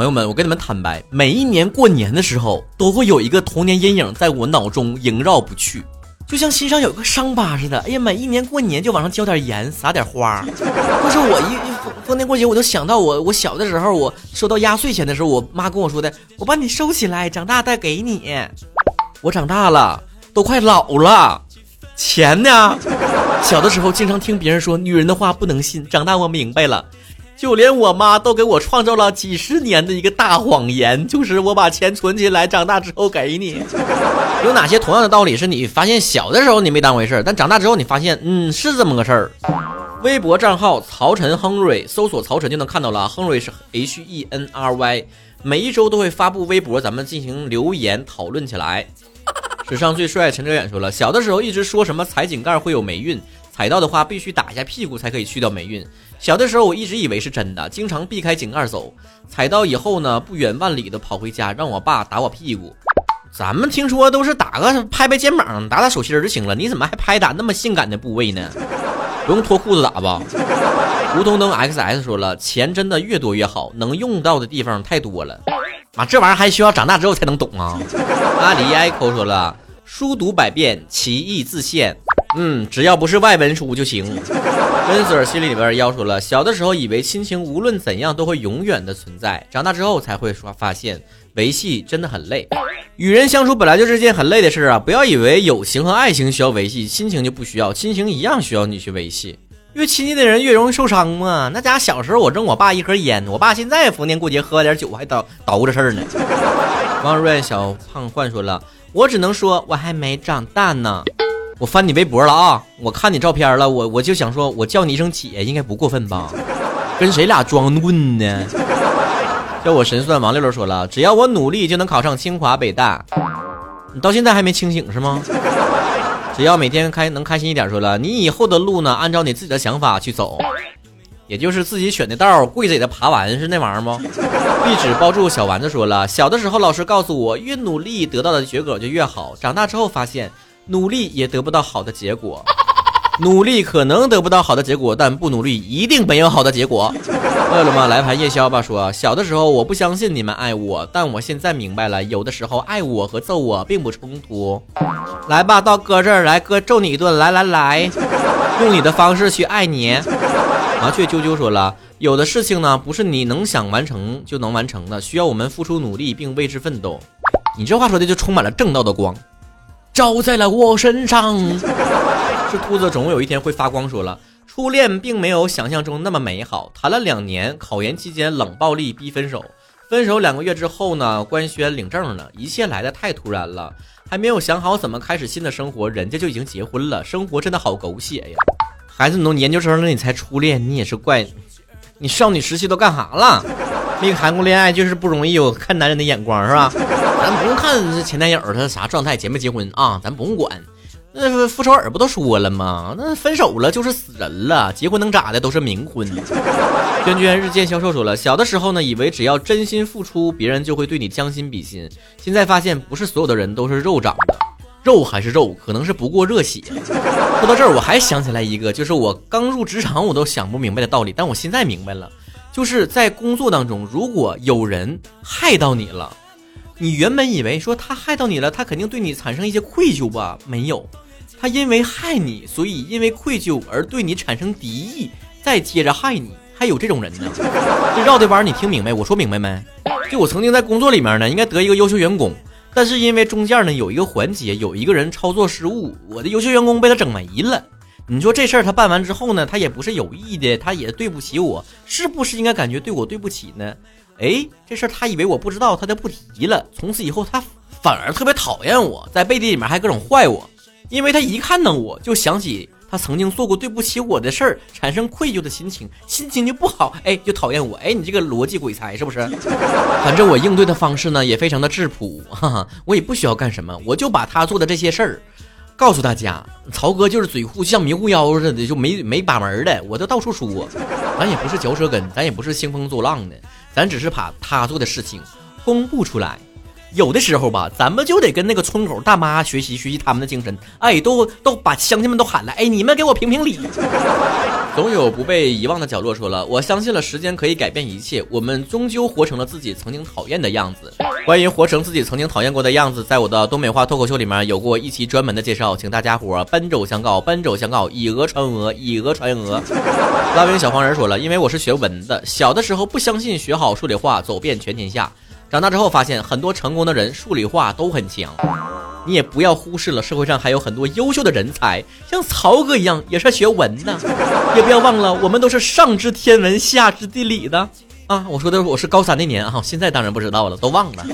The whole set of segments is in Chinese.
朋友们，我跟你们坦白，每一年过年的时候，都会有一个童年阴影在我脑中萦绕不去，就像心上有个伤疤似的。哎呀，每一年过年就往上浇点盐，撒点花。就是我一逢逢年过节，我就想到我我小的时候，我收到压岁钱的时候，我妈跟我说的：“我把你收起来，长大再给你。”我长大了，都快老了，钱呢？小的时候经常听别人说女人的话不能信，长大我明白了。就连我妈都给我创造了几十年的一个大谎言，就是我把钱存起来，长大之后给你。有哪些同样的道理是你发现小的时候你没当回事儿但长大之后你发现，嗯，是这么个事儿？微博账号曹晨亨瑞，搜索曹晨就能看到了。亨瑞是 H E N R Y，每一周都会发布微博，咱们进行留言讨论起来。史上最帅陈哲远说了，小的时候一直说什么踩井盖会有霉运。踩到的话，必须打一下屁股才可以去掉霉运。小的时候，我一直以为是真的，经常避开井盖走。踩到以后呢，不远万里的跑回家，让我爸打我屁股。咱们听说都是打个拍拍肩膀、打打手心就行了，你怎么还拍打那么性感的部位呢？不用脱裤子打吧？吴东东 XS 说了，钱真的越多越好，能用到的地方太多了。啊，这玩意儿还需要长大之后才能懂啊。阿里 Echo 说了，书读百遍，其义自现。嗯，只要不是外文书就行。温 sir 心里里边要说了，小的时候以为亲情无论怎样都会永远的存在，长大之后才会说发现维系真的很累。与人相处本来就是件很累的事啊！不要以为友情和爱情需要维系，亲情就不需要，亲情一样需要你去维系。越亲近的人越容易受伤嘛。那家小时候我扔我爸一盒烟，我爸现在逢年过节喝点酒还捣捣鼓这事儿呢。王瑞小胖换说了，我只能说我还没长大呢。我翻你微博了啊！我看你照片了，我我就想说，我叫你一声姐应该不过分吧？跟谁俩装嫩呢？叫我神算王六六说了，只要我努力就能考上清华北大。你到现在还没清醒是吗？只要每天开能开心一点，说了，你以后的路呢，按照你自己的想法去走，也就是自己选的道，跪着也得爬完，是那玩意儿吗？壁纸包住小丸子说了，小的时候老师告诉我，越努力得到的结果就越好，长大之后发现。努力也得不到好的结果，努力可能得不到好的结果，但不努力一定没有好的结果。饿了么来盘夜宵吧。说小的时候我不相信你们爱我，但我现在明白了，有的时候爱我和揍我并不冲突。来吧，到哥这儿来，哥揍你一顿。来来来，用你的方式去爱你。麻雀啾啾说了，有的事情呢，不是你能想完成就能完成的，需要我们付出努力并为之奋斗。你这话说的就充满了正道的光。照在了我身上，这兔子总有一天会发光。说了，初恋并没有想象中那么美好。谈了两年，考研期间冷暴力逼分手，分手两个月之后呢，官宣领证了，一切来的太突然了，还没有想好怎么开始新的生活，人家就已经结婚了，生活真的好狗血呀！孩子，你都研究生了，你才初恋，你也是怪，你少女时期都干啥了？没谈过恋爱就是不容易有看男人的眼光，是吧？咱不用看这前男友他啥状态，结没结婚啊？咱不用管。那傅首尔不都说了吗？那分手了就是死人了，结婚能咋的？都是冥婚。娟娟日渐消瘦说了，小的时候呢，以为只要真心付出，别人就会对你将心比心。现在发现不是所有的人都是肉长的，肉还是肉，可能是不过热血。说到这儿，我还想起来一个，就是我刚入职场我都想不明白的道理，但我现在明白了。就是在工作当中，如果有人害到你了，你原本以为说他害到你了，他肯定对你产生一些愧疚吧？没有，他因为害你，所以因为愧疚而对你产生敌意，再接着害你，还有这种人呢？这绕的弯你听明白？我说明白没？就我曾经在工作里面呢，应该得一个优秀员工，但是因为中间呢有一个环节有一个人操作失误，我的优秀员工被他整没了。你说这事儿他办完之后呢，他也不是有意的，他也对不起我，是不是应该感觉对我对不起呢？哎，这事儿他以为我不知道，他就不提了。从此以后，他反而特别讨厌我，在背地里面还各种坏我，因为他一看到我就想起他曾经做过对不起我的事儿，产生愧疚的心情，心情就不好，哎，就讨厌我。哎，你这个逻辑鬼才是不是？反正我应对的方式呢也非常的质朴，哈哈，我也不需要干什么，我就把他做的这些事儿。告诉大家，曹哥就是嘴酷，像迷糊妖似的，就没没把门的，我都到处说。咱也不是嚼舌根，咱也不是兴风作浪的，咱只是把他做的事情公布出来。有的时候吧，咱们就得跟那个村口大妈学习学习他们的精神。哎，都都把乡亲们都喊来，哎，你们给我评评理。总有不被遗忘的角落。说了，我相信了时间可以改变一切，我们终究活成了自己曾经讨厌的样子。关于活成自己曾经讨厌过的样子，在我的东北话脱口秀里面有过一期专门的介绍，请大家伙奔走相告，奔走相告，以讹传讹，以讹传讹。拉丁小黄人说了，因为我是学文的，小的时候不相信学好数理化走遍全天下，长大之后发现很多成功的人数理化都很强。你也不要忽视了，社会上还有很多优秀的人才，像曹哥一样也是学文的。也不要忘了，我们都是上知天文，下知地理的啊！我说的我是高三那年啊，现在当然不知道了，都忘了。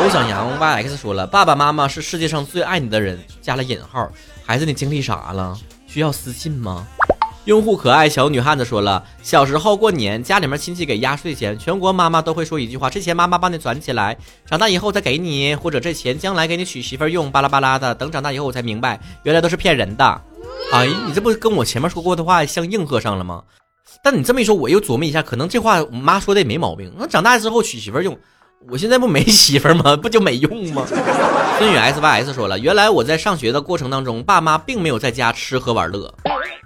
欧小阳 YX 说了，爸爸妈妈是世界上最爱你的人，加了引号。孩子，你经历啥了？需要私信吗？用户可爱小女汉子说了，小时候过年家里面亲戚给压岁钱，全国妈妈都会说一句话：这钱妈妈帮你攒起来，长大以后再给你，或者这钱将来给你娶媳妇用，巴拉巴拉的。等长大以后我才明白，原来都是骗人的。哎，你这不跟我前面说过的话相应和上了吗？但你这么一说，我又琢磨一下，可能这话我妈说的也没毛病。那长大之后娶媳妇用，我现在不没媳妇吗？不就没用吗？孙宇 S Y S 说了，原来我在上学的过程当中，爸妈并没有在家吃喝玩乐。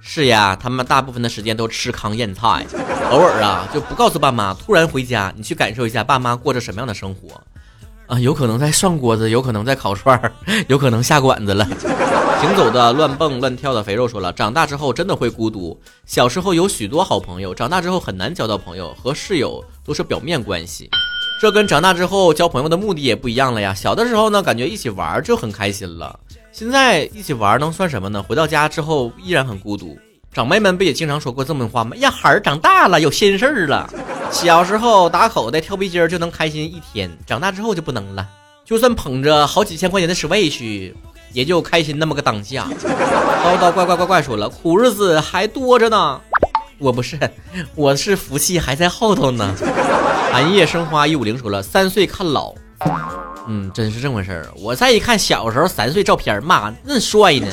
是呀，他们大部分的时间都吃糠咽菜，偶尔啊就不告诉爸妈，突然回家，你去感受一下爸妈过着什么样的生活，啊，有可能在涮锅子，有可能在烤串儿，有可能下馆子了。行走的乱蹦乱跳的肥肉说了，长大之后真的会孤独，小时候有许多好朋友，长大之后很难交到朋友，和室友都是表面关系，这跟长大之后交朋友的目的也不一样了呀。小的时候呢，感觉一起玩就很开心了。现在一起玩能算什么呢？回到家之后依然很孤独。长辈们不也经常说过这么话吗？呀，孩儿长大了有心事儿了。小时候打口袋跳皮筋就能开心一天，长大之后就不能了。就算捧着好几千块钱的 Switch，也就开心那么个当下。叨叨怪怪怪怪说了，苦日子还多着呢。我不是，我是福气还在后头呢。寒夜生花一五零说了，三岁看老。嗯，真是这么回事儿。我再一看小时候三岁照片，妈，那帅呢！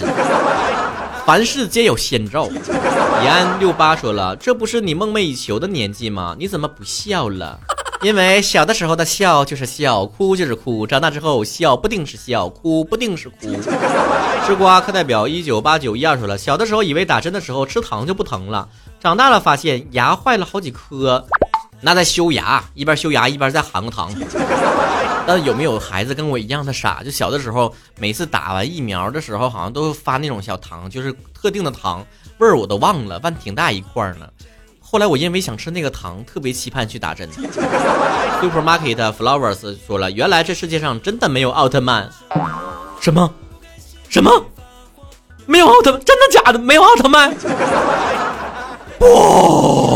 凡事皆有先兆。延安六八说了，这不是你梦寐以求的年纪吗？你怎么不笑了？因为小的时候的笑就是笑，哭就是哭；长大之后笑不定是笑，哭不定是哭。吃瓜课代表一九八九一二说了，小的时候以为打针的时候吃糖就不疼了，长大了发现牙坏了好几颗，那在修牙，一边修牙一边在含个糖。那有没有孩子跟我一样的傻？就小的时候，每次打完疫苗的时候，好像都发那种小糖，就是特定的糖味儿，我都忘了，反正挺大一块呢。后来我因为想吃那个糖，特别期盼去打针。Supermarket Flowers 说了，原来这世界上真的没有奥特曼。什么？什么？没有奥特曼？真的假的？没有奥特曼？不。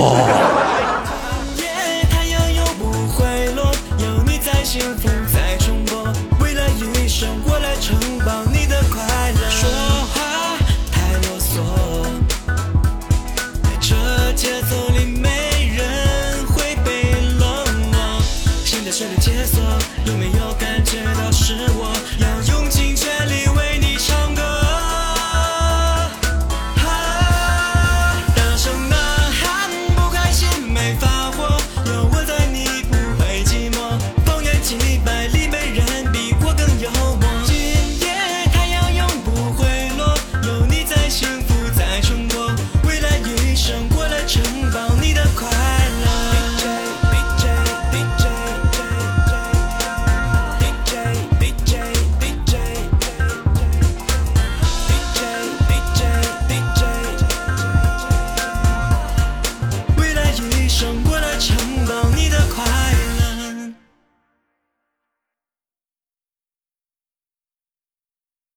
有没有感觉到？